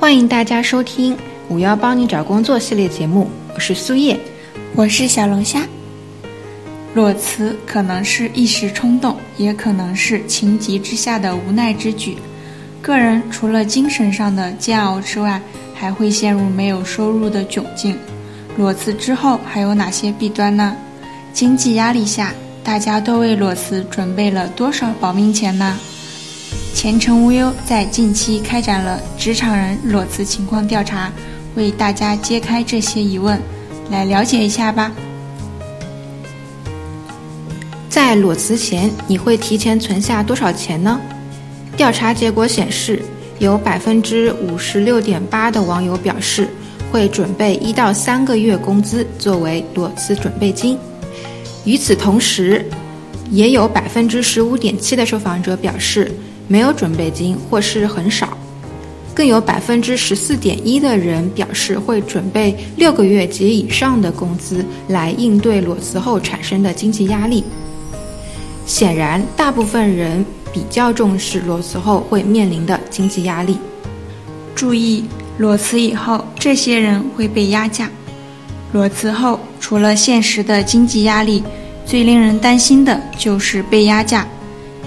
欢迎大家收听《五幺帮你找工作》系列节目，我是苏叶，我是小龙虾。裸辞可能是一时冲动，也可能是情急之下的无奈之举。个人除了精神上的煎熬之外，还会陷入没有收入的窘境。裸辞之后还有哪些弊端呢？经济压力下，大家都为裸辞准备了多少保命钱呢？前程无忧在近期开展了职场人裸辞情况调查，为大家揭开这些疑问，来了解一下吧。在裸辞前，你会提前存下多少钱呢？调查结果显示，有百分之五十六点八的网友表示会准备一到三个月工资作为裸辞准备金。与此同时，也有百分之十五点七的受访者表示。没有准备金或是很少，更有百分之十四点一的人表示会准备六个月及以上的工资来应对裸辞后产生的经济压力。显然，大部分人比较重视裸辞后会面临的经济压力。注意，裸辞以后，这些人会被压价。裸辞后，除了现实的经济压力，最令人担心的就是被压价。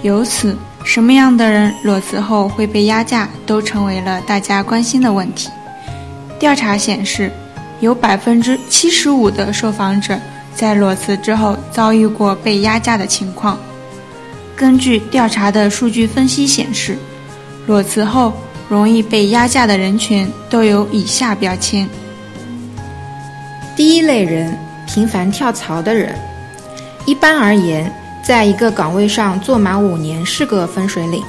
由此。什么样的人裸辞后会被压价，都成为了大家关心的问题。调查显示，有百分之七十五的受访者在裸辞之后遭遇过被压价的情况。根据调查的数据分析显示，裸辞后容易被压价的人群都有以下标签：第一类人，频繁跳槽的人。一般而言。在一个岗位上做满五年是个分水岭，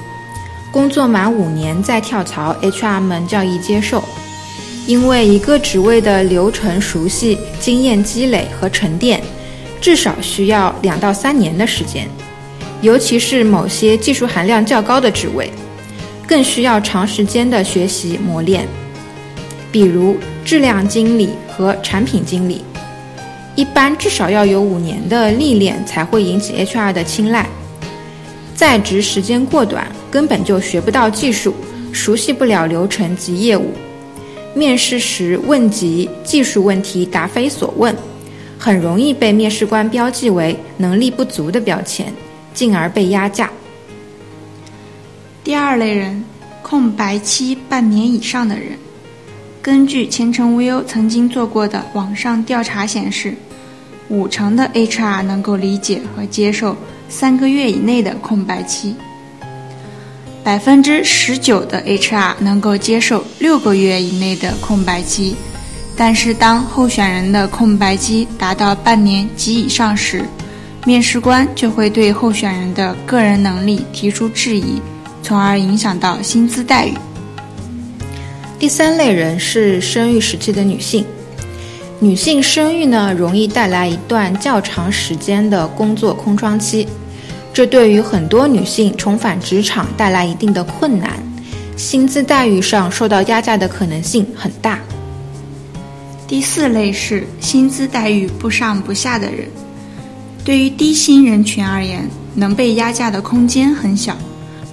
工作满五年再跳槽，HR 们较易接受，因为一个职位的流程熟悉、经验积累和沉淀，至少需要两到三年的时间，尤其是某些技术含量较高的职位，更需要长时间的学习磨练，比如质量经理和产品经理。一般至少要有五年的历练才会引起 HR 的青睐。在职时间过短，根本就学不到技术，熟悉不了流程及业务。面试时问及技术问题答非所问，很容易被面试官标记为能力不足的标签，进而被压价。第二类人，空白期半年以上的人。根据前程无忧曾经做过的网上调查显示，五成的 HR 能够理解和接受三个月以内的空白期，百分之十九的 HR 能够接受六个月以内的空白期，但是当候选人的空白期达到半年及以上时，面试官就会对候选人的个人能力提出质疑，从而影响到薪资待遇。第三类人是生育时期的女性，女性生育呢容易带来一段较长时间的工作空窗期，这对于很多女性重返职场带来一定的困难，薪资待遇上受到压价的可能性很大。第四类是薪资待遇不上不下的人，对于低薪人群而言，能被压价的空间很小，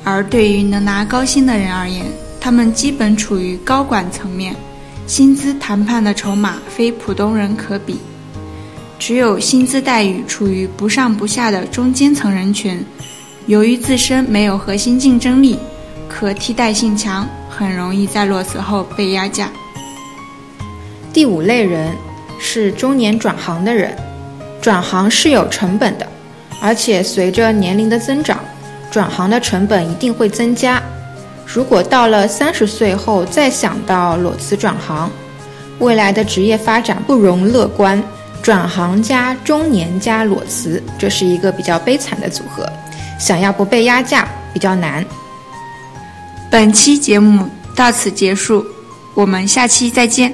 而对于能拿高薪的人而言。他们基本处于高管层面，薪资谈判的筹码非普通人可比。只有薪资待遇处于不上不下的中间层人群，由于自身没有核心竞争力，可替代性强，很容易在裸辞后被压价。第五类人是中年转行的人，转行是有成本的，而且随着年龄的增长，转行的成本一定会增加。如果到了三十岁后再想到裸辞转行，未来的职业发展不容乐观。转行加中年加裸辞，这是一个比较悲惨的组合，想要不被压价比较难。本期节目到此结束，我们下期再见。